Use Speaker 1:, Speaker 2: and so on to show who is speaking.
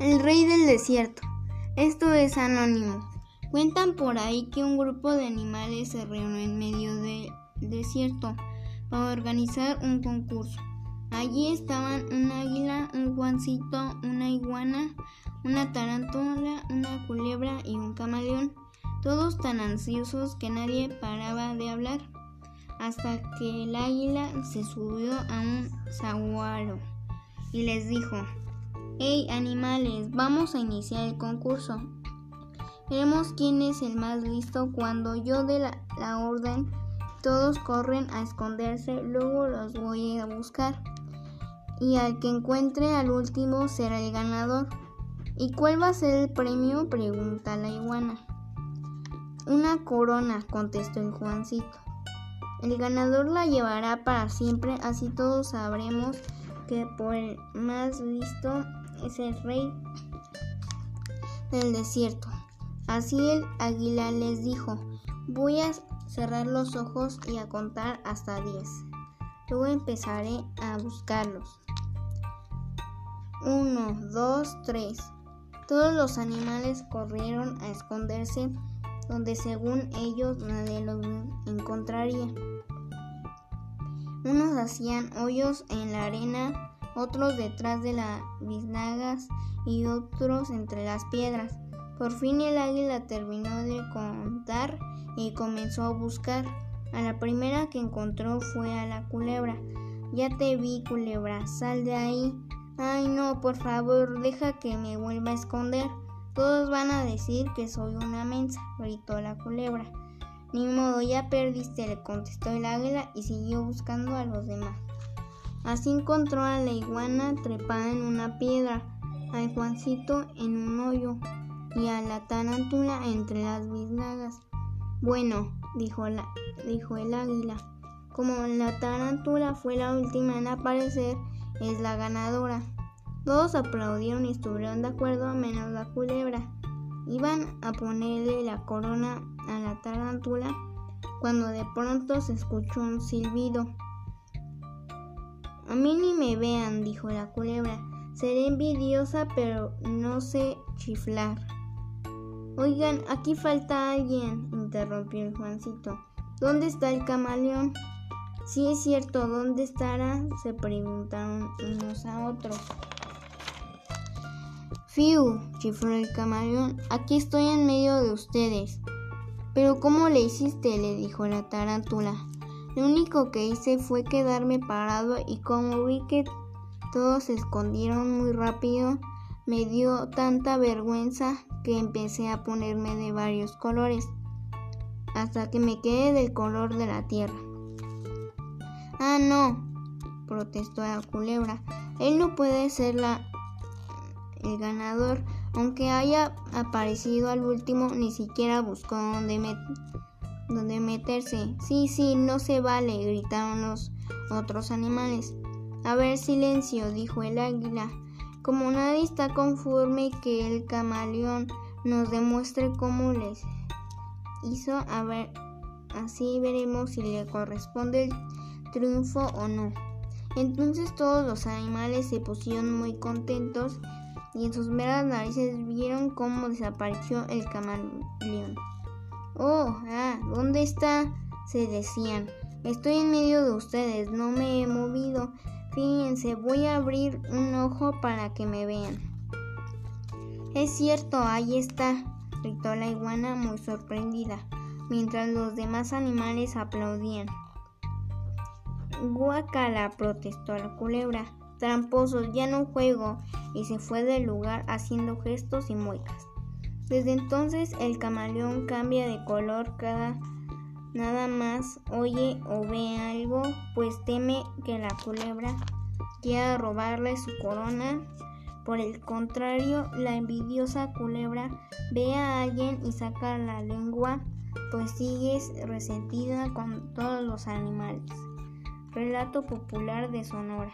Speaker 1: El rey del desierto. Esto es anónimo. Cuentan por ahí que un grupo de animales se reunió en medio del desierto para organizar un concurso. Allí estaban un águila, un Juancito, una iguana, una tarántula, una culebra y un camaleón, todos tan ansiosos que nadie paraba de hablar, hasta que el águila se subió a un saguaro y les dijo, Hey animales, vamos a iniciar el concurso. Veremos quién es el más listo. Cuando yo dé la, orden, todos corren a esconderse, luego los voy a buscar. Y al que encuentre al último será el ganador. ¿Y cuál va a ser el premio? pregunta la iguana. Una corona, contestó el Juancito. El ganador la llevará para siempre, así todos sabremos que por el más listo es el rey del desierto. Así el águila les dijo, voy a cerrar los ojos y a contar hasta 10. Luego empezaré a buscarlos. 1, 2, 3. Todos los animales corrieron a esconderse donde según ellos nadie los encontraría. Unos hacían hoyos en la arena otros detrás de las biznagas y otros entre las piedras. Por fin el águila terminó de contar y comenzó a buscar. A la primera que encontró fue a la culebra. Ya te vi, culebra, sal de ahí. Ay, no, por favor, deja que me vuelva a esconder. Todos van a decir que soy una mensa, gritó la culebra. Ni modo, ya perdiste, le contestó el águila y siguió buscando a los demás. Así encontró a la iguana trepada en una piedra, al Juancito en un hoyo y a la tarántula entre las biznagas. Bueno, dijo, el águila, como la tarántula fue la última en aparecer, es la ganadora. Todos aplaudieron y estuvieron de acuerdo, menos la culebra. Iban a ponerle la corona a la tarántula cuando de pronto se escuchó un silbido. A mí ni me vean, dijo la culebra. Seré envidiosa, pero no sé chiflar. Oigan, aquí falta alguien, interrumpió el Juancito. ¿Dónde está el camaleón? Sí es cierto, ¿dónde estará? se preguntaron unos a otros. Fiu, chifló el camaleón, aquí estoy en medio de ustedes. Pero ¿cómo le hiciste? le dijo la tarántula. Lo único que hice fue quedarme parado y como vi que todos se escondieron muy rápido, me dio tanta vergüenza que empecé a ponerme de varios colores, hasta que me quedé del color de la tierra. Ah, no, protestó la culebra. Él no puede ser la, el ganador, aunque haya aparecido al último, ni siquiera buscó dónde me donde meterse. Sí, sí, no se vale, gritaron los otros animales. A ver, silencio, dijo el águila. Como nadie está conforme que el camaleón nos demuestre cómo les hizo, a ver, así veremos si le corresponde el triunfo o no. Entonces todos los animales se pusieron muy contentos y en sus meras narices vieron cómo desapareció el camaleón. Oh, ah, ¿dónde está? se decían. Estoy en medio de ustedes, no me he movido. Fíjense, voy a abrir un ojo para que me vean. Es cierto, ahí está, gritó la iguana muy sorprendida, mientras los demás animales aplaudían. Guacala, protestó la culebra. Tramposos, ya no juego, y se fue del lugar haciendo gestos y muecas. Desde entonces el camaleón cambia de color cada nada más oye o ve algo, pues teme que la culebra quiera robarle su corona. Por el contrario, la envidiosa culebra ve a alguien y saca la lengua, pues sigue resentida con todos los animales. Relato popular de Sonora.